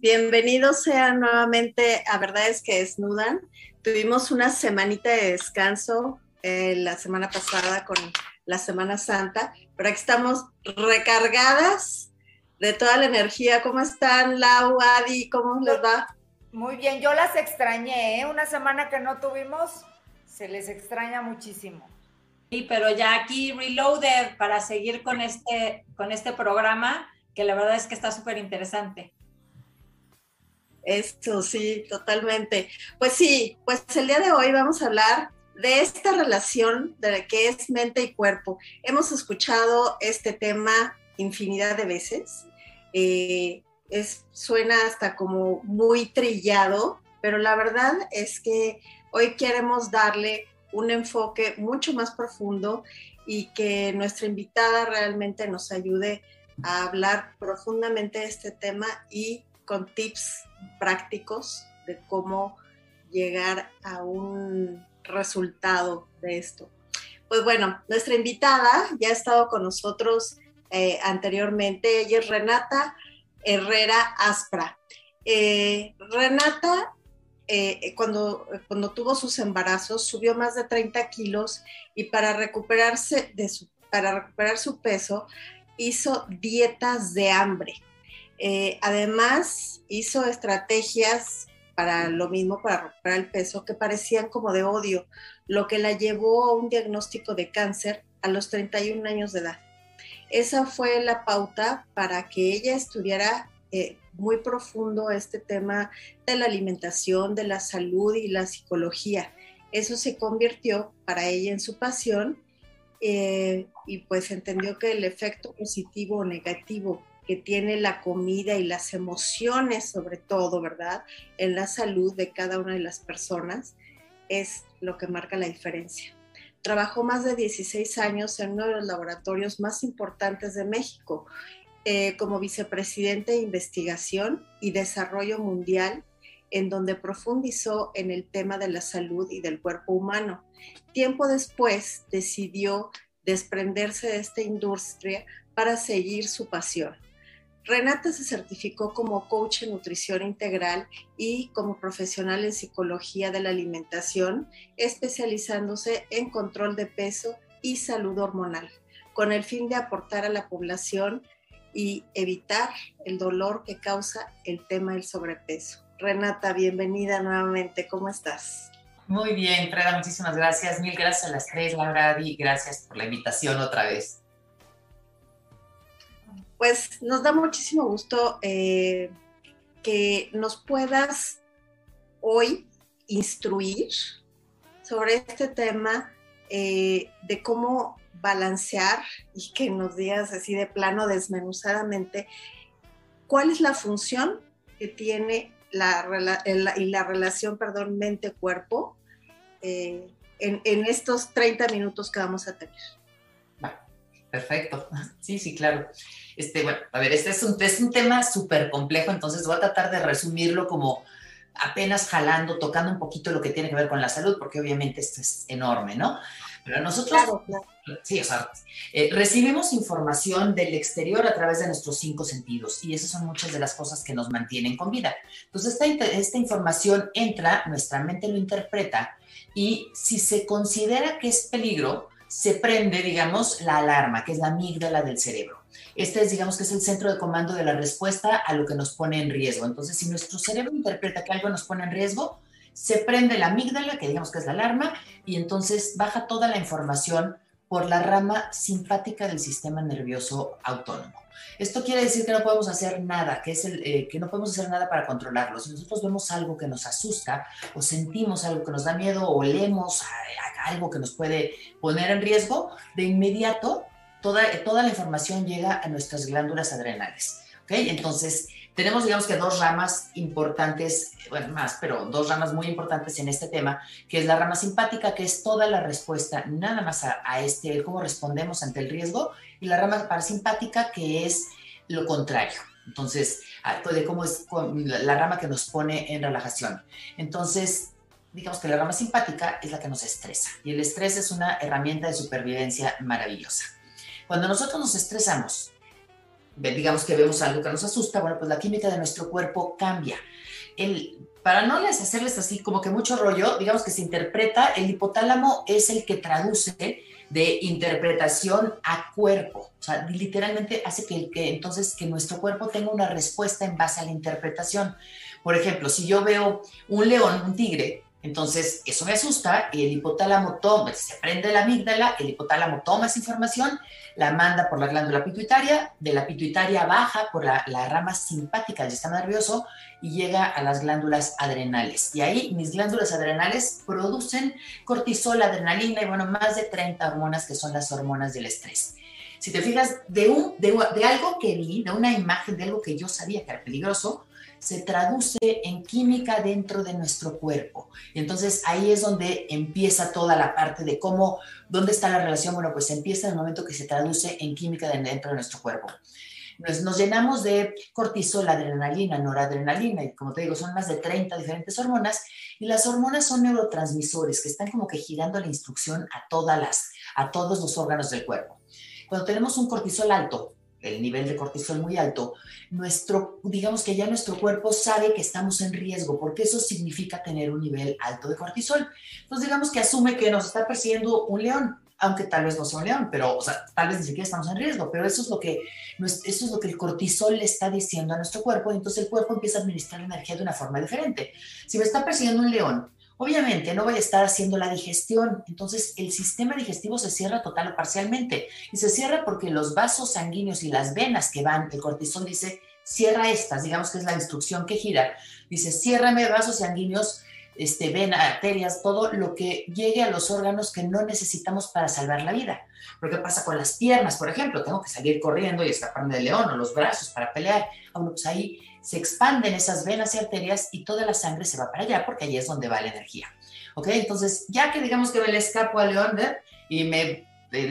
bienvenidos sean nuevamente a Verdades que Desnudan. Tuvimos una semanita de descanso eh, la semana pasada con la Semana Santa, pero aquí estamos recargadas de toda la energía. ¿Cómo están, Lau, Adi? ¿Cómo les va? Muy bien, yo las extrañé, ¿eh? Una semana que no tuvimos, se les extraña muchísimo. Sí, pero ya aquí reloaded para seguir con este, con este programa, que la verdad es que está súper interesante. Eso, sí, totalmente. Pues sí, pues el día de hoy vamos a hablar de esta relación de que es mente y cuerpo. Hemos escuchado este tema infinidad de veces. Eh, es, suena hasta como muy trillado, pero la verdad es que hoy queremos darle un enfoque mucho más profundo y que nuestra invitada realmente nos ayude a hablar profundamente de este tema y con tips prácticos de cómo llegar a un resultado de esto. Pues bueno, nuestra invitada ya ha estado con nosotros eh, anteriormente, ella es Renata Herrera Aspra. Eh, Renata, eh, cuando, cuando tuvo sus embarazos, subió más de 30 kilos y para recuperarse de su, para recuperar su peso, hizo dietas de hambre. Eh, además, hizo estrategias para lo mismo, para recuperar el peso, que parecían como de odio, lo que la llevó a un diagnóstico de cáncer a los 31 años de edad. Esa fue la pauta para que ella estudiara eh, muy profundo este tema de la alimentación, de la salud y la psicología. Eso se convirtió para ella en su pasión eh, y pues entendió que el efecto positivo o negativo que tiene la comida y las emociones, sobre todo, ¿verdad? En la salud de cada una de las personas, es lo que marca la diferencia. Trabajó más de 16 años en uno de los laboratorios más importantes de México, eh, como vicepresidente de investigación y desarrollo mundial, en donde profundizó en el tema de la salud y del cuerpo humano. Tiempo después decidió desprenderse de esta industria para seguir su pasión Renata se certificó como coach en nutrición integral y como profesional en psicología de la alimentación, especializándose en control de peso y salud hormonal, con el fin de aportar a la población y evitar el dolor que causa el tema del sobrepeso. Renata, bienvenida nuevamente, ¿cómo estás? Muy bien, Freda, muchísimas gracias. Mil gracias a las tres, Laura, y gracias por la invitación otra vez pues nos da muchísimo gusto eh, que nos puedas hoy instruir sobre este tema eh, de cómo balancear y que nos digas así de plano desmenuzadamente cuál es la función que tiene la, y la relación, perdón, mente-cuerpo eh, en, estos 30 minutos que vamos a tener. Perfecto. Sí, sí, claro. Este, bueno, a ver, este es un, es un tema súper complejo, entonces voy a tratar de resumirlo como apenas jalando, tocando un poquito lo que tiene que ver con la salud, porque obviamente esto es enorme, ¿no? Pero nosotros, sí, o sea, eh, recibimos información del exterior a través de nuestros cinco sentidos y esas son muchas de las cosas que nos mantienen con vida. Entonces, esta, esta información entra, nuestra mente lo interpreta y si se considera que es peligro, se prende, digamos, la alarma, que es la amígdala del cerebro. Este es, digamos, que es el centro de comando de la respuesta a lo que nos pone en riesgo. Entonces, si nuestro cerebro interpreta que algo nos pone en riesgo, se prende la amígdala, que digamos que es la alarma, y entonces baja toda la información por la rama simpática del sistema nervioso autónomo. Esto quiere decir que no podemos hacer nada, que, es el, eh, que no podemos hacer nada para controlarlo. Si nosotros vemos algo que nos asusta o sentimos algo que nos da miedo o leemos algo que nos puede poner en riesgo, de inmediato toda, toda la información llega a nuestras glándulas adrenales. ¿okay? Entonces, tenemos, digamos que dos ramas importantes, bueno, más, pero dos ramas muy importantes en este tema, que es la rama simpática, que es toda la respuesta nada más a, a este, cómo respondemos ante el riesgo, y la rama parasimpática, que es lo contrario. Entonces, de cómo es la rama que nos pone en relajación. Entonces, digamos que la rama simpática es la que nos estresa y el estrés es una herramienta de supervivencia maravillosa. Cuando nosotros nos estresamos, digamos que vemos algo que nos asusta, bueno, pues la química de nuestro cuerpo cambia. El, para no les hacerles así como que mucho rollo, digamos que se interpreta, el hipotálamo es el que traduce de interpretación a cuerpo. O sea, literalmente hace que, que entonces que nuestro cuerpo tenga una respuesta en base a la interpretación. Por ejemplo, si yo veo un león, un tigre, entonces, eso me asusta y el hipotálamo toma, se prende la amígdala, el hipotálamo toma esa información, la manda por la glándula pituitaria, de la pituitaria baja por la, rama simpática del sistema nervioso y llega a las glándulas adrenales. Y ahí mis glándulas adrenales producen cortisol, adrenalina y bueno, más de 30 hormonas que son las hormonas del estrés. Si te fijas, de, un, de algo que vi, de una imagen, de algo que yo sabía que era peligroso, se traduce en química dentro de nuestro cuerpo. Y entonces ahí es donde empieza toda la parte de cómo, dónde está la relación. Bueno, pues empieza en el momento que se traduce en química dentro de nuestro cuerpo. Nos, llenamos de cortisol, adrenalina, noradrenalina, y como te digo, son más de 30 diferentes hormonas, y las hormonas son neurotransmisores que están como que girando la instrucción a, todas las, a todos los órganos del cuerpo. Cuando tenemos un cortisol alto, el nivel de cortisol muy alto, nuestro, digamos que ya nuestro cuerpo sabe que estamos en riesgo, porque eso significa tener un nivel alto de cortisol. Entonces, digamos que asume que nos está persiguiendo un león, aunque tal vez no sea un león, pero, o sea, tal vez ni siquiera estamos en riesgo, pero eso es lo que, eso es lo que el cortisol le está diciendo a nuestro cuerpo, y entonces el cuerpo empieza a administrar energía de una forma diferente. Si me está persiguiendo un león, Obviamente no voy a estar haciendo la digestión, entonces el sistema digestivo se cierra total o parcialmente. Y se cierra porque los vasos sanguíneos y las venas que van, el cortisol dice, cierra estas, digamos que es la instrucción que gira, dice, ciérrame vasos sanguíneos, este, venas, arterias, todo lo que llegue a los órganos que no necesitamos para salvar la vida. Pero ¿qué pasa con las piernas, por ejemplo? Tengo que salir corriendo y escaparme del león o los brazos para pelear. Bueno, pues ahí se expanden esas venas y arterias y toda la sangre se va para allá porque allí es donde va la energía. ¿Ok? Entonces, ya que digamos que me le escapo al león y me,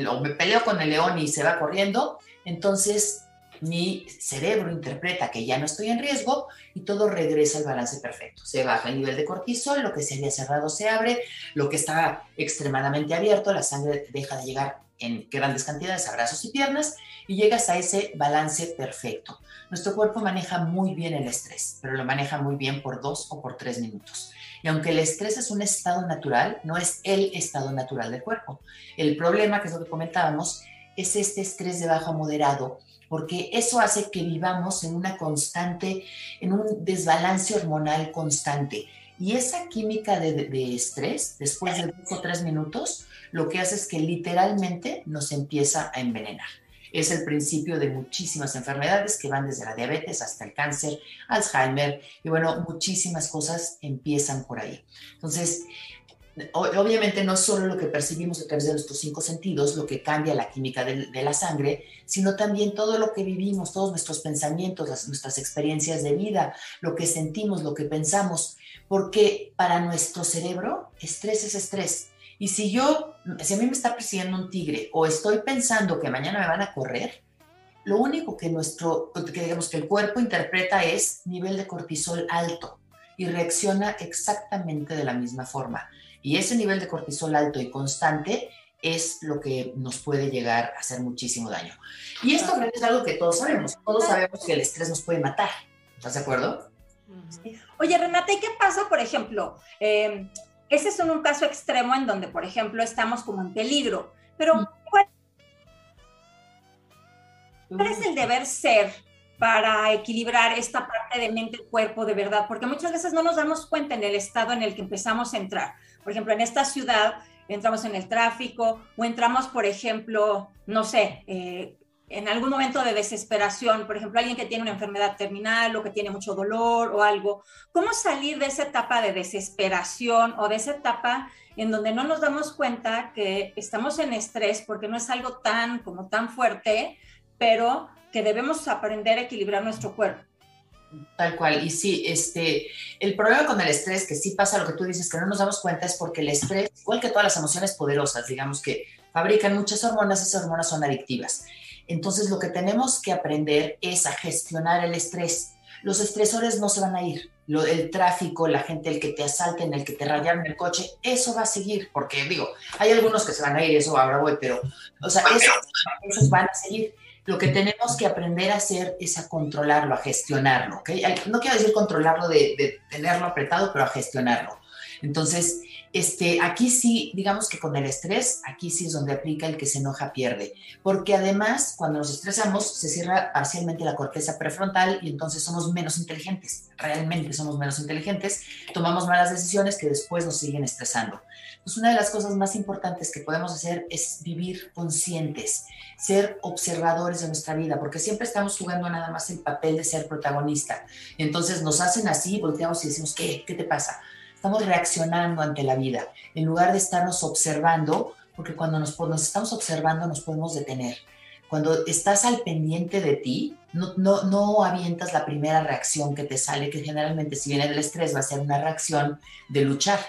o me peleo con el león y se va corriendo, entonces mi cerebro interpreta que ya no estoy en riesgo y todo regresa al balance perfecto. Se baja el nivel de cortisol, lo que se había cerrado se abre, lo que está extremadamente abierto, la sangre deja de llegar en grandes cantidades a brazos y piernas y llegas a ese balance perfecto. Nuestro cuerpo maneja muy bien el estrés, pero lo maneja muy bien por dos o por tres minutos. Y aunque el estrés es un estado natural, no es el estado natural del cuerpo. El problema, que es lo que comentábamos, es este estrés de bajo a moderado, porque eso hace que vivamos en una constante, en un desbalance hormonal constante. Y esa química de, de, estrés, después de dos o tres minutos, lo que hace es que literalmente nos empieza a envenenar. Es el principio de muchísimas enfermedades que van desde la diabetes hasta el cáncer, Alzheimer, y bueno, muchísimas cosas empiezan por ahí. Entonces, obviamente no solo lo que percibimos a través de nuestros cinco sentidos, lo que cambia la química de, la sangre, sino también todo lo que vivimos, todos nuestros pensamientos, nuestras experiencias de vida, lo que sentimos, lo que pensamos, porque para nuestro cerebro estrés es estrés. Y si yo, si a mí me está persiguiendo un tigre o estoy pensando que mañana me van a correr, lo único que nuestro, que digamos que el cuerpo interpreta es nivel de cortisol alto y reacciona exactamente de la misma forma. Y ese nivel de cortisol alto y constante es lo que nos puede llegar a hacer muchísimo daño. Y esto es algo que todos sabemos. Todos sabemos que el estrés nos puede matar. ¿Estás de acuerdo? Oye, Renata, ¿y qué pasa, por ejemplo? Eh, ese es un caso extremo en donde, por ejemplo, estamos como en peligro. Pero. ¿cuál, es el deber ser para equilibrar esta parte de mente y cuerpo de verdad? Porque muchas veces no nos damos cuenta en el estado en el que empezamos a entrar. Por ejemplo, en esta ciudad entramos en el tráfico o entramos, por ejemplo, no sé, eh, en algún momento de desesperación, por ejemplo, alguien que tiene una enfermedad terminal o que tiene mucho dolor o algo, ¿cómo salir de esa etapa de desesperación o de esa etapa en donde no nos damos cuenta que estamos en estrés porque no es algo tan como tan fuerte, pero que debemos aprender a equilibrar nuestro cuerpo? Tal cual, y sí, este, el problema con el estrés, que sí pasa lo que tú dices, que no nos damos cuenta, es porque el estrés, igual que todas las emociones poderosas, digamos que fabrican muchas hormonas, esas hormonas son adictivas. Entonces lo que tenemos que aprender es a gestionar el estrés. Los estresores no se van a ir. Lo, el tráfico, la gente, el que te asalten, el que te rayaron el coche, eso va a seguir, porque digo, hay algunos que se van a ir, eso ahora voy, pero, o sea, esos van a seguir. Lo que tenemos que aprender a hacer es a controlarlo, a gestionarlo. No quiero decir controlarlo de, de tenerlo apretado, pero a gestionarlo. Entonces, este, aquí sí, digamos que con el estrés, aquí sí es donde aplica el que se enoja pierde, porque además cuando nos estresamos se cierra parcialmente la corteza prefrontal y entonces somos menos inteligentes, realmente somos menos inteligentes, tomamos malas decisiones que después nos siguen estresando. Pues una de las cosas más importantes que podemos hacer es vivir conscientes, ser observadores de nuestra vida, porque siempre estamos jugando nada más el papel de ser protagonista. Entonces nos hacen así, volteamos y decimos, ¿qué? ¿Qué te pasa? Estamos reaccionando ante la vida, en lugar de estarnos observando, porque cuando nos, nos estamos observando nos podemos detener. Cuando estás al pendiente de ti, no, no, no avientas la primera reacción que te sale, que generalmente si viene del estrés va a ser una reacción de luchar,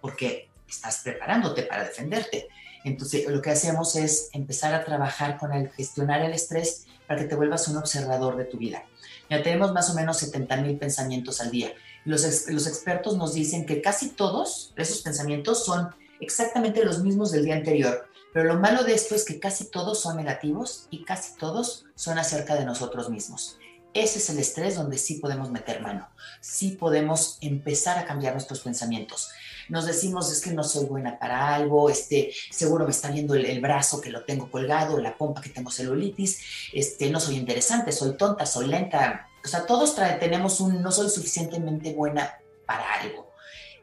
porque estás preparándote para defenderte. Entonces, lo que hacemos es empezar a trabajar con el gestionar el estrés para que te vuelvas un observador de tu vida. Ya tenemos más o menos 70 mil pensamientos al día. Los, expertos nos dicen que casi todos esos pensamientos son exactamente los mismos del día anterior, pero lo malo de esto es que casi todos son negativos y casi todos son acerca de nosotros mismos. Ese es el estrés donde sí podemos meter mano, sí podemos empezar a cambiar nuestros pensamientos. Nos decimos, es que no soy buena para algo, este, seguro me está viendo el, brazo que lo tengo colgado, la pompa que tengo celulitis, este, no soy interesante, soy tonta, soy lenta, o sea, todos tenemos un no soy suficientemente buena para algo.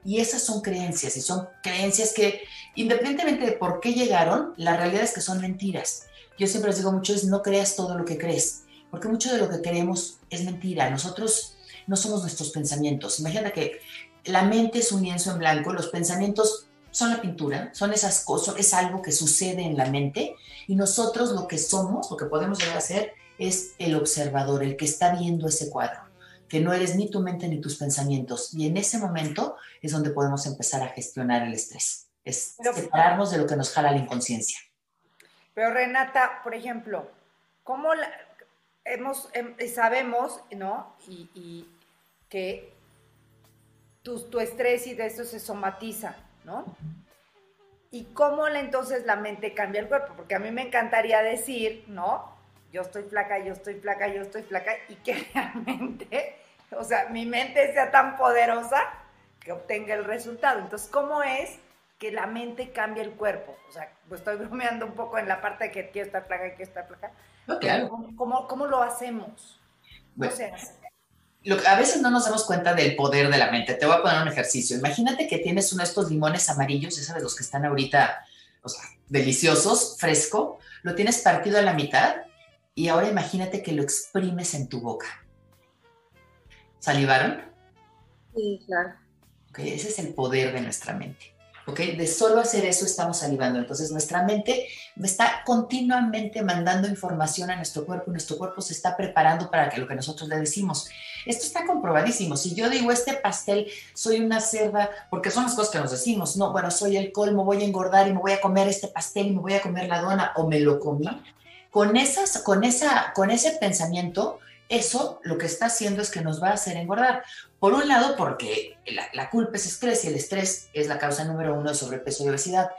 Y esas son creencias, y son creencias que, independientemente de por qué llegaron, la realidad es que son mentiras. Yo siempre les digo mucho, es no creas todo lo que crees, porque mucho de lo que creemos es mentira. Nosotros no somos nuestros pensamientos. Imagina que la mente es un lienzo en blanco, los pensamientos son la pintura, son esas cosas, es algo que sucede en la mente, y nosotros lo que somos, lo que podemos llegar a ser, es el observador, el que está viendo ese cuadro, que no eres ni tu mente ni tus pensamientos. Y en ese momento es donde podemos empezar a gestionar el estrés, es separarnos de lo que nos jala la inconsciencia. Pero Renata, por ejemplo, ¿cómo hemos, em, sabemos, ¿no? Y, que tu, tu, estrés y de eso se somatiza, ¿no? ¿Y cómo entonces la mente cambia el cuerpo? Porque a mí me encantaría decir, ¿no? Yo estoy flaca, yo estoy flaca, yo estoy flaca, y que realmente, o sea, mi mente sea tan poderosa que obtenga el resultado. Entonces, ¿cómo es que la mente cambia el cuerpo? O sea, pues estoy bromeando un poco en la parte de que quiero estar flaca, quiero estar flaca. ¿Cómo, cómo, lo hacemos? a veces no nos damos cuenta del poder de la mente. Te voy a poner un ejercicio. Imagínate que tienes uno de estos limones amarillos, esos de los que están ahorita, o sea, deliciosos, fresco. Lo tienes partido a la mitad y ahora imagínate que lo exprimes en tu boca. ¿Salivaron? Sí, claro. Okay, ese es el poder de nuestra mente. Okay, de solo hacer eso estamos salivando. Entonces nuestra mente está continuamente mandando información a nuestro cuerpo y nuestro cuerpo se está preparando para que lo que nosotros le decimos. Esto está comprobadísimo. Si yo digo este pastel, soy una cerda, porque son las cosas que nos decimos. No, bueno, soy el colmo, voy a engordar y me voy a comer este pastel y me voy a comer la dona o me lo comí con, esas, con, esa, con ese pensamiento, eso lo que está haciendo es que nos va a hacer engordar. Por un lado, porque la, culpa es estrés y el estrés es la causa número uno de sobrepeso y obesidad.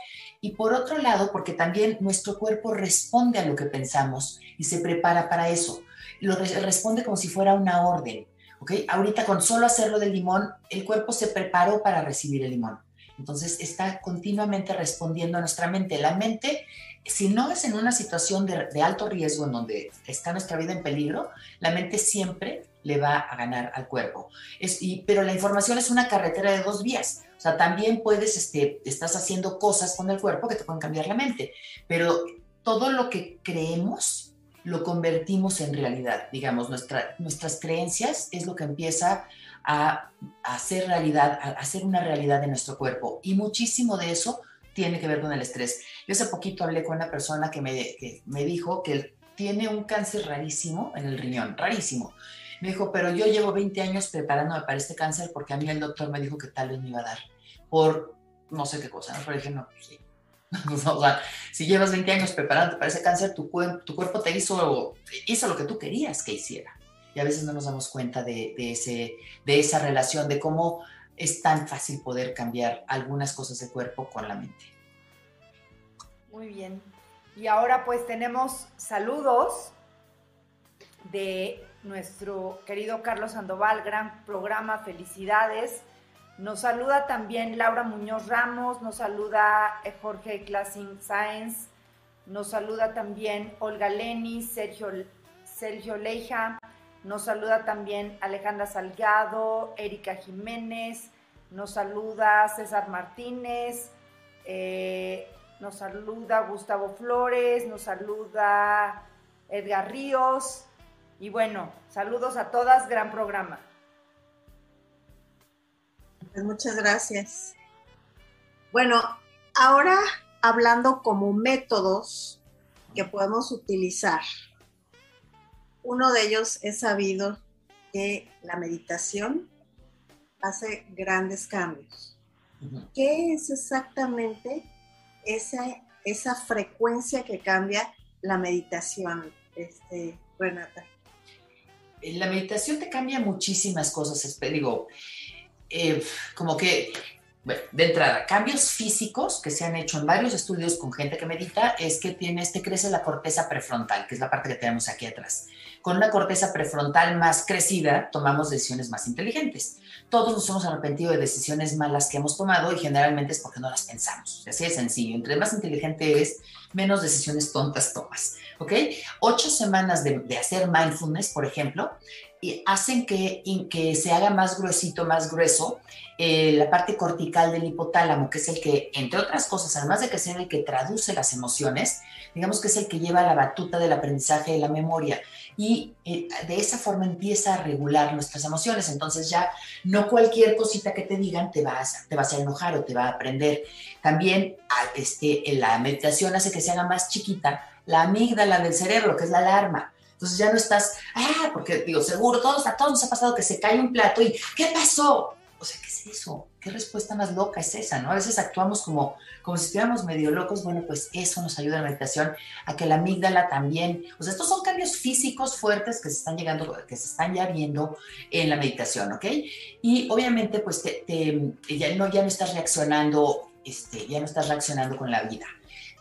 Y por otro lado, porque también nuestro cuerpo responde a lo que pensamos y se prepara para eso. Lo responde como si fuera una orden. ¿okay? Ahorita con solo hacerlo del limón, el cuerpo se preparó para recibir el limón. Entonces está continuamente respondiendo a nuestra mente. La mente si no es en una situación de, alto riesgo en donde está nuestra vida en peligro, la mente siempre le va a ganar al cuerpo. Es, y, pero la información es una carretera de dos vías. O sea, también puedes, este, estás haciendo cosas con el cuerpo que te pueden cambiar la mente, pero todo lo que creemos lo convertimos en realidad. Digamos, nuestra, nuestras creencias es lo que empieza a, a hacer realidad, a hacer una realidad de nuestro cuerpo. Y muchísimo de eso tiene que ver con el estrés. Yo hace poquito hablé con una persona que me, me dijo que tiene un cáncer rarísimo en el riñón, rarísimo. Me dijo, pero yo llevo 20 años preparándome para este cáncer porque a mí el doctor me dijo que tal vez me iba a dar por no sé qué cosa, ¿no? Pero dije, no, pues sí. o sea, si llevas 20 años preparándote para ese cáncer, tu, tu cuerpo te hizo, hizo lo que tú querías que hiciera. Y a veces no nos damos cuenta de, de, ese, de esa relación, de cómo es tan fácil poder cambiar algunas cosas de cuerpo con la mente. Muy bien. Y ahora pues tenemos saludos de nuestro querido Carlos Sandoval, gran programa, felicidades. Nos saluda también Laura Muñoz Ramos, nos saluda Jorge Classing Science, nos saluda también Olga Leni, Sergio, Sergio Leija, nos saluda también Alejandra Salgado, Erika Jiménez, nos saluda César Martínez, eh, nos saluda Gustavo Flores, nos saluda Edgar Ríos. Y bueno, saludos a todas, gran programa. Pues muchas gracias. Bueno, ahora hablando como métodos que podemos utilizar. Uno de ellos es sabido que la meditación hace grandes cambios. ¿Qué es exactamente esa, esa frecuencia que cambia la meditación, este, Renata? La meditación te cambia muchísimas cosas, digo, eh, como que, de entrada, cambios físicos que se han hecho en varios estudios con gente que medita es que tienes, te crece la corteza prefrontal, que es la parte que tenemos aquí atrás. Con una corteza prefrontal más crecida, tomamos decisiones más inteligentes todos nos hemos arrepentido de decisiones malas que hemos tomado y generalmente es porque no las pensamos. Así de sencillo. Entre más inteligente eres, menos decisiones tontas tomas. ¿Ok? Ocho semanas de, hacer mindfulness, por ejemplo, hacen que, que se haga más gruesito, más grueso eh, la parte cortical del hipotálamo, que es el que, entre otras cosas, además de que sea el que traduce las emociones, digamos que es el que lleva la batuta del aprendizaje de la memoria y eh, de esa forma empieza a regular nuestras emociones. Entonces ya no cualquier cosita que te digan te vas, te vas a enojar o te va a aprender. También este, la meditación hace que se haga más chiquita la amígdala del cerebro, que es la alarma. Entonces ya no estás, ah, porque digo, seguro, todos, a todos nos ha pasado que se cae un plato y, ¿qué pasó? O sea, ¿qué es eso? ¿Qué respuesta más loca es esa? ¿no? A veces actuamos como, como si estuviéramos medio locos. Bueno, pues eso nos ayuda en la meditación a que la amígdala también. O sea, estos son cambios físicos fuertes que se están llegando, que se están ya viendo en la meditación, ¿ok? Y obviamente, pues te, ya, no, ya no estás reaccionando, este, ya no estás reaccionando con la vida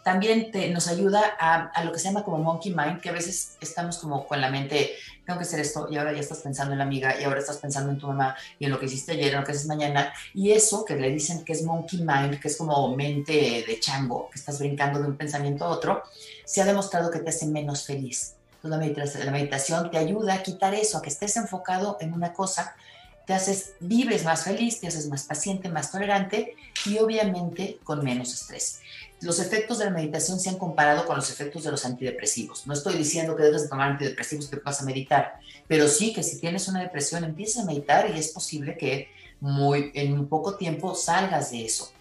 también te, nos ayuda a, a, lo que se llama como monkey mind, que a veces estamos como con la mente, tengo que hacer esto, y ahora ya estás pensando en la amiga, y ahora estás pensando en tu mamá, y en lo que hiciste ayer, en lo que haces mañana, y eso que le dicen que es monkey mind, que es como mente de chango, que estás brincando de un pensamiento a otro, se ha demostrado que te hace menos feliz. Entonces la meditación, la meditación te ayuda a quitar eso, a que estés enfocado en una cosa, te haces, vives más feliz, te haces más paciente, más tolerante y obviamente con menos estrés los efectos de la meditación se han comparado con los efectos de los antidepresivos. No estoy diciendo que debes tomar antidepresivos que vas a meditar, pero sí que si tienes una depresión empieces a meditar y es posible que muy, en un poco tiempo salgas de eso.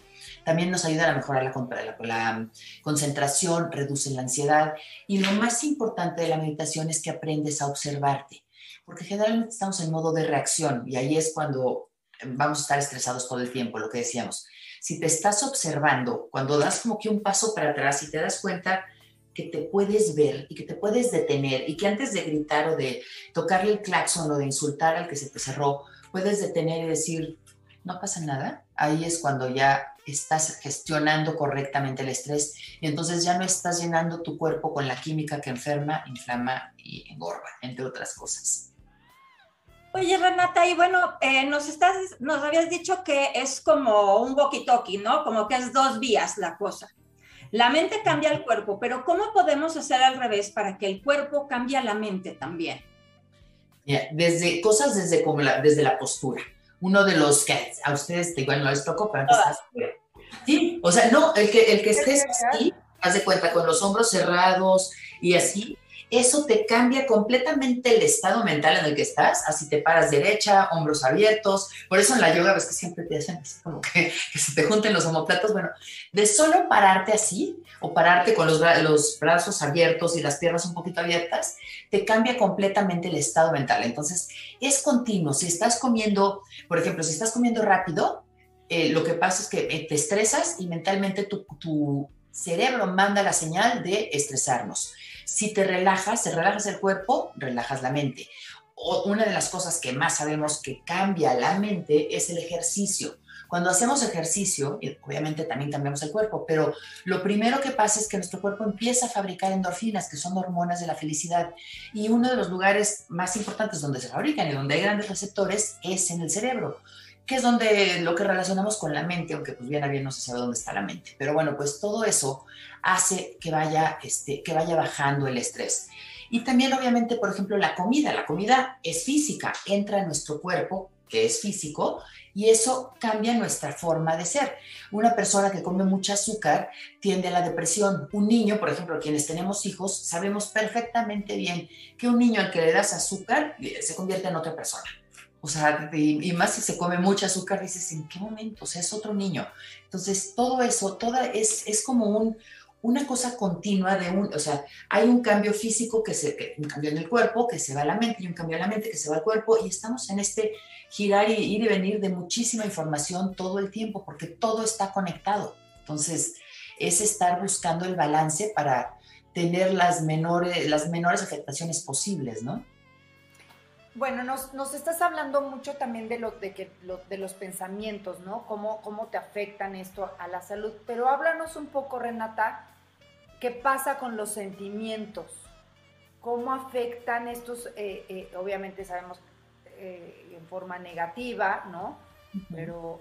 También nos ayuda a mejorar la, la concentración, reduce la ansiedad y lo más importante de la meditación es que aprendes a observarte, porque generalmente estamos en modo de reacción y ahí es cuando vamos a estar estresados todo el tiempo, lo que decíamos si te estás observando, cuando das como que un paso para atrás y te das cuenta que te puedes ver y que te puedes detener y que antes de gritar o de tocarle el claxon o de insultar al que se te cerró, puedes detener y decir, no pasa nada, ahí es cuando ya estás gestionando correctamente el estrés y entonces ya no estás llenando tu cuerpo con la química que enferma, inflama y engorda, entre otras cosas. Oye, Renata, y bueno, eh, nos, estás, nos habías dicho que es como un walkie-talkie, ¿no? Como que es dos vías la cosa. La mente cambia el cuerpo, pero ¿cómo podemos hacer al revés para que el cuerpo cambie la mente también? desde cosas desde, como la, desde la postura. Uno de los que a ustedes igual no les tocó, pero Sí, o sea, no, el que, el que estés así, haz de cuenta, con los hombros cerrados y así, eso te cambia completamente el estado mental en el que estás, así te paras derecha, hombros abiertos, por eso en la yoga ves que siempre te hacen como que, se te junten los homoplatos, bueno, de solo pararte así o pararte con los, los brazos abiertos y las piernas un poquito abiertas, te cambia completamente el estado mental. Entonces, es continuo. Si estás comiendo, por ejemplo, si estás comiendo rápido, eh, lo que pasa es que eh, te estresas y mentalmente tu, tu cerebro manda la señal de estresarnos. Si te relajas, te relajas el cuerpo, relajas la mente. Una de las cosas que más sabemos que cambia la mente es el ejercicio. Cuando hacemos ejercicio, obviamente también cambiamos el cuerpo, pero lo primero que pasa es que nuestro cuerpo empieza a fabricar endorfinas, que son hormonas de la felicidad. Y uno de los lugares más importantes donde se fabrican y donde hay grandes receptores es en el cerebro que es donde lo que relacionamos con la mente, aunque pues bien a bien no se sabe dónde está la mente. Pero bueno, pues todo eso hace que vaya, este, que vaya bajando el estrés. Y también obviamente, por ejemplo, la comida. La comida es física, entra en nuestro cuerpo, que es físico, y eso cambia nuestra forma de ser. Una persona que come mucho azúcar tiende a la depresión. Un niño, por ejemplo, quienes tenemos hijos, sabemos perfectamente bien que un niño al que le das azúcar eh, se convierte en otra persona o sea, y, más si se come mucho azúcar, dices, ¿en qué momento? O sea, es otro niño. Entonces, todo eso, toda es, es como un, una cosa continua de un, o sea, hay un cambio físico que se, un cambio en el cuerpo que se va a la mente y un cambio en la mente que se va al cuerpo y estamos en este girar y ir y venir de muchísima información todo el tiempo porque todo está conectado. Entonces, es estar buscando el balance para tener las menores, las menores afectaciones posibles, ¿no? Bueno, nos, estás hablando mucho también de, lo, de, que, de los pensamientos, ¿no? Cómo, cómo te afectan esto a la salud. Pero háblanos un poco, Renata, ¿qué pasa con los sentimientos? ¿Cómo afectan estos, eh, eh, obviamente sabemos eh, en forma negativa, ¿no? Pero,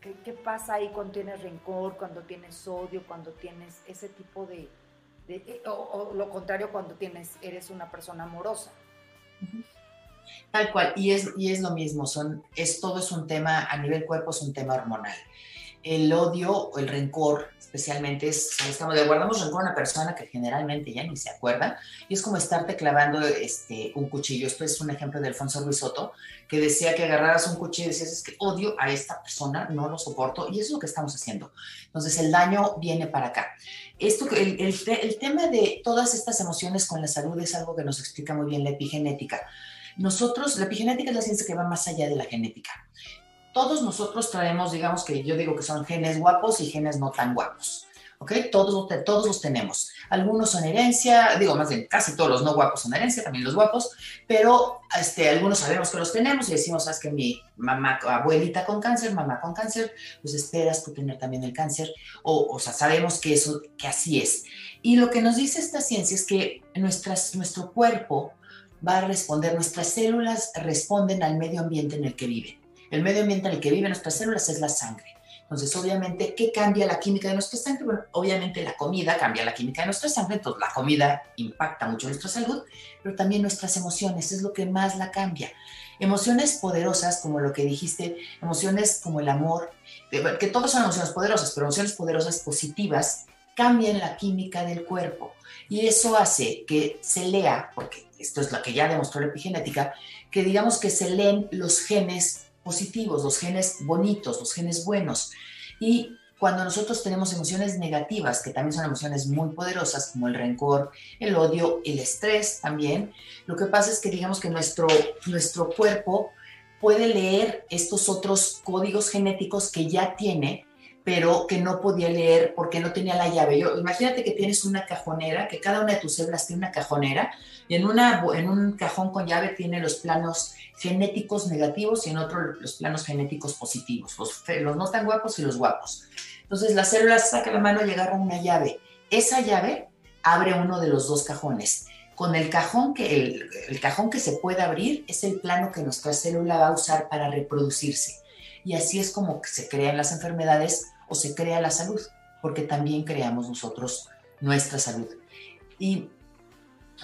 ¿qué, pasa ahí cuando tienes rencor, cuando tienes odio, cuando tienes ese tipo de... o, o, lo contrario, cuando tienes, eres una persona amorosa? Tal cual, y es, y es lo mismo, son, es, todo es un tema, a nivel cuerpo es un tema hormonal. El odio o el rencor, especialmente, es, estamos, le guardamos rencor a una persona que generalmente ya ni se acuerda, y es como estarte clavando este, un cuchillo. Esto es un ejemplo de Alfonso Ruiz que decía que agarraras un cuchillo y decías, es que odio a esta persona, no lo soporto, y eso es lo que estamos haciendo. Entonces, el daño viene para acá. Esto, el, el, el tema de todas estas emociones con la salud es algo que nos explica muy bien la epigenética. Nosotros, la epigenética es la ciencia que va más allá de la genética. Todos nosotros traemos, digamos que yo digo que son genes guapos y genes no tan guapos. ¿ok? Todos, todos los tenemos. Algunos son herencia, digo más bien, casi todos los no guapos son herencia, también los guapos, pero este, algunos sabemos que los tenemos y decimos, sabes que mi mamá, abuelita con cáncer, mamá con cáncer, pues esperas tú tener también el cáncer, o, o sea, sabemos que eso, que así es. Y lo que nos dice esta ciencia es que nuestras, nuestro cuerpo va a responder, nuestras células responden al medio ambiente en el que viven. El medio ambiente en el que viven nuestras células es la sangre. Entonces, obviamente, ¿qué cambia la química de nuestra sangre? Bueno, obviamente la comida cambia la química de nuestra sangre, entonces la comida impacta mucho nuestra salud, pero también nuestras emociones es lo que más la cambia. Emociones poderosas, como lo que dijiste, emociones como el amor, que todas son emociones poderosas, pero emociones poderosas positivas cambian la química del cuerpo. Y eso hace que se lea, porque esto es lo que ya demostró la epigenética, que digamos que se leen los genes positivos, los genes bonitos, los genes buenos. Y cuando nosotros tenemos emociones negativas, que también son emociones muy poderosas, como el rencor, el odio, el estrés también, lo que pasa es que digamos que nuestro, nuestro cuerpo puede leer estos otros códigos genéticos que ya tiene pero que no podía leer porque no tenía la llave. Yo, imagínate que tienes una cajonera, que cada una de tus células tiene una cajonera, y en, una, en un cajón con llave tiene los planos genéticos negativos y en otro los planos genéticos positivos, los, los no tan guapos y los guapos. Entonces la célula saca la mano y agarra una llave. Esa llave abre uno de los dos cajones. Con el cajón que el, el cajón que se puede abrir es el plano que nuestra célula va a usar para reproducirse. Y así es como se crean las enfermedades o se crea la salud, porque también creamos nosotros nuestra salud. Y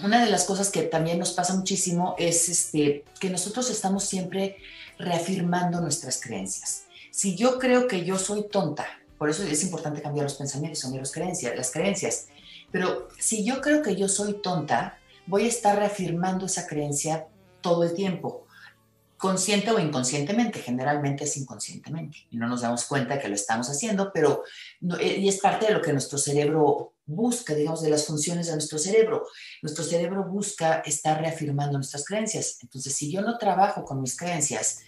una de las cosas que también nos pasa muchísimo es este, que nosotros estamos siempre reafirmando nuestras creencias. Si yo creo que yo soy tonta, por eso es importante cambiar los pensamientos, cambiar las creencias, las creencias, pero si yo creo que yo soy tonta, voy a estar reafirmando esa creencia todo el tiempo consciente o inconscientemente, generalmente es inconscientemente y no nos damos cuenta que lo estamos haciendo, pero eh, y es parte de lo que nuestro cerebro busca, digamos, de las funciones de nuestro cerebro. Nuestro cerebro busca estar reafirmando nuestras creencias. Entonces, si yo no trabajo con mis creencias,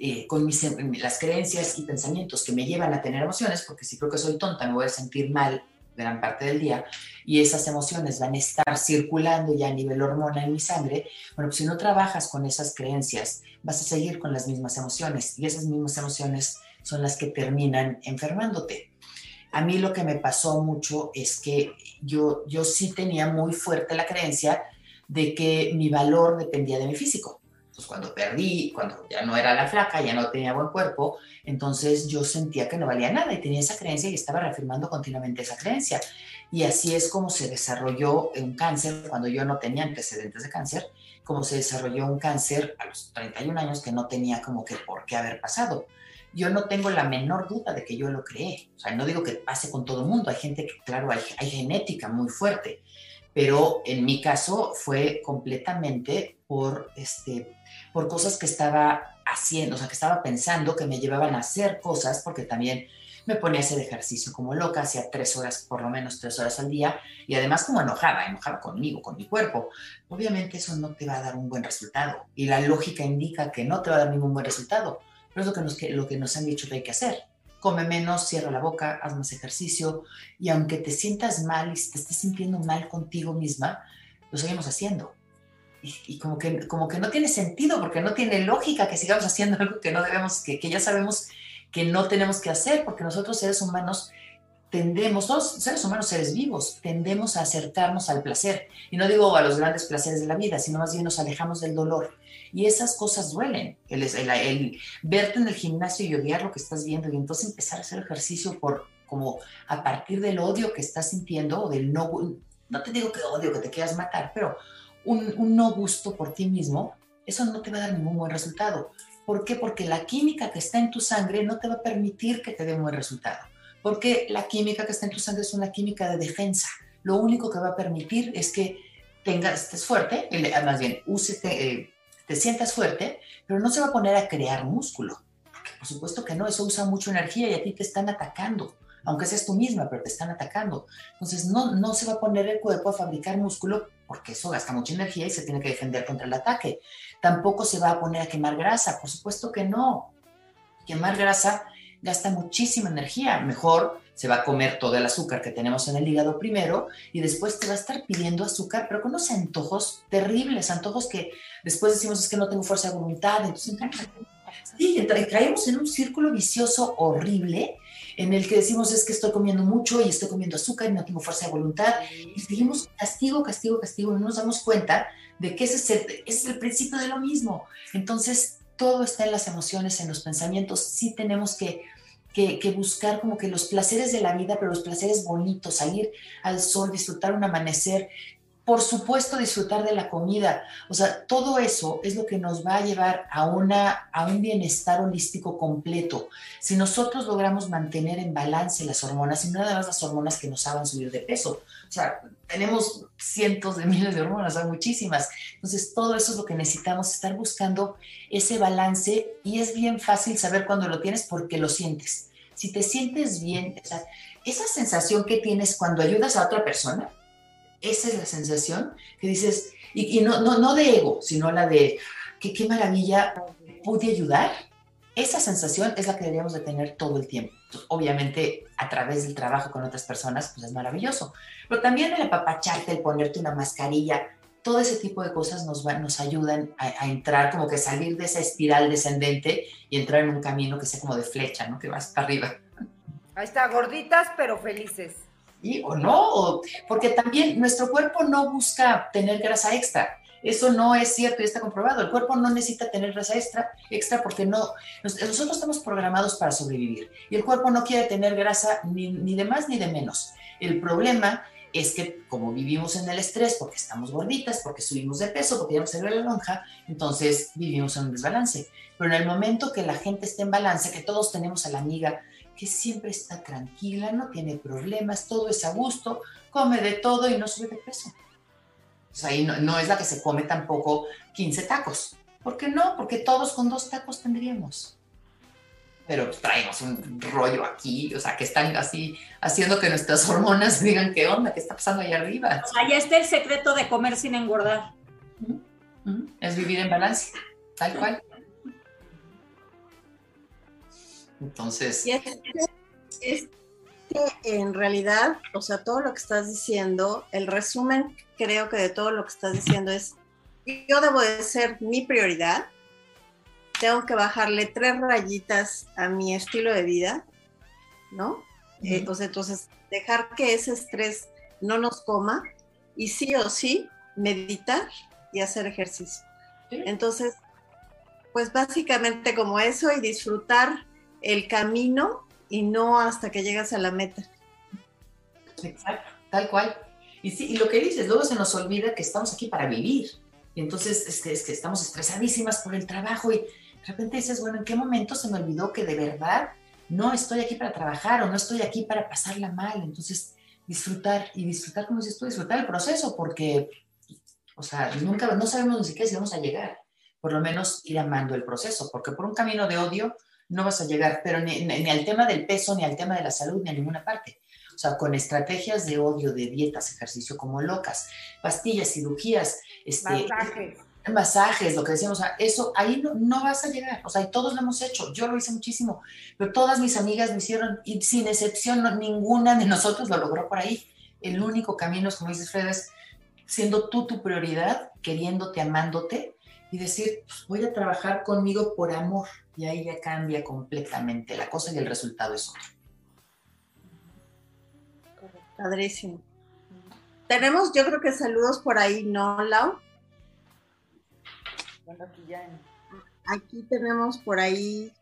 eh, con mis, las creencias y pensamientos que me llevan a tener emociones, porque si creo que soy tonta, me voy a sentir mal gran parte del día y esas emociones van a estar circulando ya a nivel hormona en mi sangre, bueno, pues si no trabajas con esas creencias, vas a seguir con las mismas emociones y esas mismas emociones son las que terminan enfermándote. A mí lo que me pasó mucho es que yo, yo sí tenía muy fuerte la creencia de que mi valor dependía de mi físico. Entonces, cuando perdí, cuando ya no era la flaca, ya no tenía buen cuerpo, entonces yo sentía que no valía nada y tenía esa creencia y estaba reafirmando continuamente esa creencia. Y así es como se desarrolló un cáncer cuando yo no tenía antecedentes de cáncer, como se desarrolló un cáncer a los 31 años que no tenía como que por qué haber pasado. Yo no tengo la menor duda de que yo lo creé. O sea, no digo que pase con todo el mundo. Hay gente que, claro, hay, hay genética muy fuerte, pero en mi caso fue completamente por, este, por cosas que estaba haciendo, o sea, que estaba pensando que me llevaban a hacer cosas, porque también me ponía a hacer ejercicio como loca, hacía tres horas, por lo menos tres horas al día, y además como enojada, enojada conmigo, con mi cuerpo. Obviamente eso no te va a dar un buen resultado, y la lógica indica que no te va a dar ningún buen resultado, pero es lo que nos, lo que nos han dicho que hay que hacer. Come menos, cierra la boca, haz más ejercicio, y aunque te sientas mal y te estés sintiendo mal contigo misma, lo seguimos haciendo. Y, como, que, como que no tiene sentido, porque no tiene lógica que sigamos haciendo algo que no debemos, que, que ya sabemos que no tenemos que hacer, porque nosotros seres humanos tendemos, todos seres humanos, seres vivos, tendemos a acercarnos al placer. Y no digo a los grandes placeres de la vida, sino más bien nos alejamos del dolor. Y esas cosas duelen. El, el, verte en el gimnasio y odiar lo que estás viendo y entonces empezar a hacer ejercicio por como a partir del odio que estás sintiendo o del no, no te digo que odio, que te quieras matar, pero un, no gusto por ti mismo, eso no te va a dar ningún buen resultado. ¿Por qué? Porque la química que está en tu sangre no te va a permitir que te dé un buen resultado. Porque la química que está en tu sangre es una química de defensa. Lo único que va a permitir es que tengas, estés fuerte, más bien, use, eh, te sientas fuerte, pero no se va a poner a crear músculo. por supuesto que no, eso usa mucha energía y a ti te están atacando aunque seas tú misma, pero te están atacando. Entonces, no, no se va a poner el cuerpo a fabricar músculo porque eso gasta mucha energía y se tiene que defender contra el ataque. Tampoco se va a poner a quemar grasa, por supuesto que no. Quemar grasa gasta muchísima energía. Mejor se va a comer todo el azúcar que tenemos en el hígado primero y después te va a estar pidiendo azúcar, pero con unos antojos terribles, antojos que después decimos es que no tengo fuerza de voluntad, entonces sí, caemos en un círculo vicioso horrible en el que decimos es que estoy comiendo mucho y estoy comiendo azúcar y no tengo fuerza de voluntad y seguimos castigo, castigo, castigo y no nos damos cuenta de que ese es el, ese es el principio de lo mismo. Entonces, todo está en las emociones, en los pensamientos. Sí tenemos que, que, que, buscar como que los placeres de la vida, pero los placeres bonitos, salir al sol, disfrutar un amanecer, por supuesto disfrutar de la comida. O sea, todo eso es lo que nos va a llevar a, una, a un bienestar holístico completo. Si nosotros logramos mantener en balance las hormonas, y nada más las hormonas que nos hagan subir de peso, o sea, tenemos cientos de miles de hormonas, hay muchísimas. Entonces, todo eso es lo que necesitamos, estar buscando ese balance y es bien fácil saber cuando lo tienes porque lo sientes. Si te sientes bien, esa sensación que tienes cuando ayudas a otra persona, esa es la sensación que dices, y, no, no, no de ego, sino la de que qué maravilla pude ayudar. Esa sensación es la que deberíamos de tener todo el tiempo. obviamente, a través del trabajo con otras personas, pues es maravilloso. Pero también el apapacharte, el ponerte una mascarilla, todo ese tipo de cosas nos, nos ayudan a, a, entrar, como que salir de esa espiral descendente y entrar en un camino que sea como de flecha, ¿no? Que vas para arriba. Ahí está, gorditas pero felices o no, porque también nuestro cuerpo no busca tener grasa extra. Eso no es cierto y está comprobado. El cuerpo no necesita tener grasa extra, extra porque no, nosotros estamos programados para sobrevivir y el cuerpo no quiere tener grasa ni, ni de más ni de menos. El problema es que como vivimos en el estrés, porque estamos gorditas, porque subimos de peso, porque ya nos salió la lonja, entonces vivimos en un desbalance. Pero en el momento que la gente esté en balance, que todos tenemos a la amiga que siempre está tranquila, no tiene problemas, todo es a gusto, come de todo y no sube de peso. O sea, ahí no, es la que se come tampoco 15 tacos. ¿Por qué no? Porque todos con dos tacos tendríamos. Pero traemos un rollo aquí, o sea, que están así haciendo que nuestras hormonas digan qué onda, qué está pasando ahí arriba. Ahí está el secreto de comer sin engordar. Es vivir en balance, tal cual. Entonces... es, que en realidad, o sea, todo lo que estás diciendo, el resumen creo que de todo lo que estás diciendo es, yo debo de ser mi prioridad tengo que bajarle tres rayitas a mi estilo de vida, ¿no? Eh, pues entonces, dejar que ese estrés no nos coma y sí o sí meditar y hacer ejercicio. Entonces, pues básicamente como eso y disfrutar el camino y no hasta que llegas a la meta. Exacto, tal cual. Y sí, y lo que dices, luego se nos olvida que estamos aquí para vivir. Y entonces es que, es que estamos estresadísimas por el trabajo y de repente dices, bueno, ¿en qué momento se me olvidó que de verdad no estoy aquí para trabajar o no estoy aquí para pasarla mal? Entonces, disfrutar y disfrutar, como dices tú, disfrutar el proceso, porque, o sea, nunca, no sabemos ni siquiera si vamos a llegar. Por lo menos ir amando el proceso, porque por un camino de odio no vas a llegar, pero ni, ni al tema del peso, ni al tema de la salud, ni a ninguna parte. O sea, con estrategias de odio, de dietas, ejercicio como locas, pastillas, cirugías, este, Masajes. masajes, lo que decíamos, o sea, eso ahí no, no, vas a llegar. O sea, y todos lo hemos hecho. Yo lo hice muchísimo, pero todas mis amigas lo hicieron y sin excepción, no, ninguna de nosotros lo logró por ahí. El único camino es, como dices, Fred, es siendo tú tu prioridad, queriéndote, amándote y decir, pues voy a trabajar conmigo por amor. Y ahí ya cambia completamente la cosa y el resultado es otro. Padrísimo. Tenemos, yo creo que saludos por ahí, ¿no, Lau? Bueno, aquí ya en... Aquí tenemos por ahí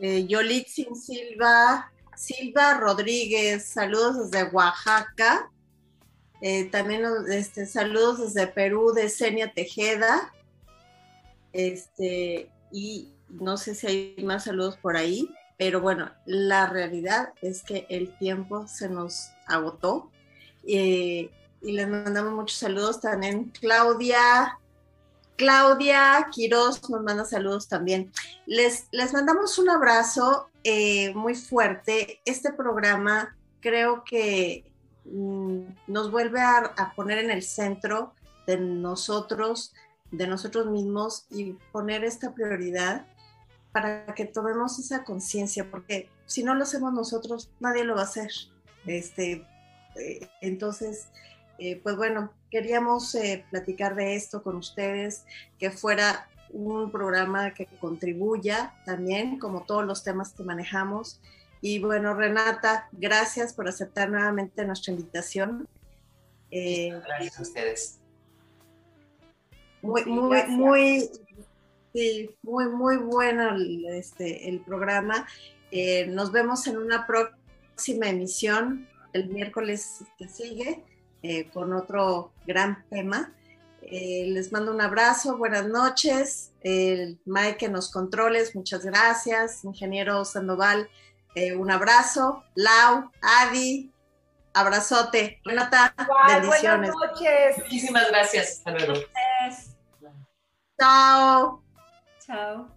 eh, Yolitzin Silva, Silva Rodríguez, saludos desde Oaxaca. Eh, también este, saludos desde Perú de Senia Tejeda. Este, y no sé si hay más saludos por ahí, pero bueno, la realidad es que el tiempo se nos agotó. Eh, y les mandamos muchos saludos también. Claudia, Claudia Quiroz nos manda saludos también. Les, les mandamos un abrazo eh, muy fuerte. Este programa creo que mm, nos vuelve a, a, poner en el centro de nosotros, de nosotros mismos y poner esta prioridad para que tomemos esa conciencia, porque si no lo hacemos nosotros, nadie lo va a hacer. Este, eh, entonces, eh, pues bueno, queríamos eh, platicar de esto con ustedes, que fuera un programa que contribuya también, como todos los temas que manejamos. Y bueno, Renata, gracias por aceptar nuevamente nuestra invitación. gracias a ustedes. Muy, muy, muy, sí, muy, muy bueno el, este, el programa. Eh, nos vemos en una próxima emisión el miércoles que sigue eh, con otro gran tema. Eh, les mando un abrazo, buenas noches. El Mike en los controles, muchas gracias. Ingeniero Sandoval, eh, un abrazo. Lau, Adi, abrazote. Renata, Igual, bendiciones. Buenas noches. Muchísimas gracias. Hasta luego. Chao. Chao.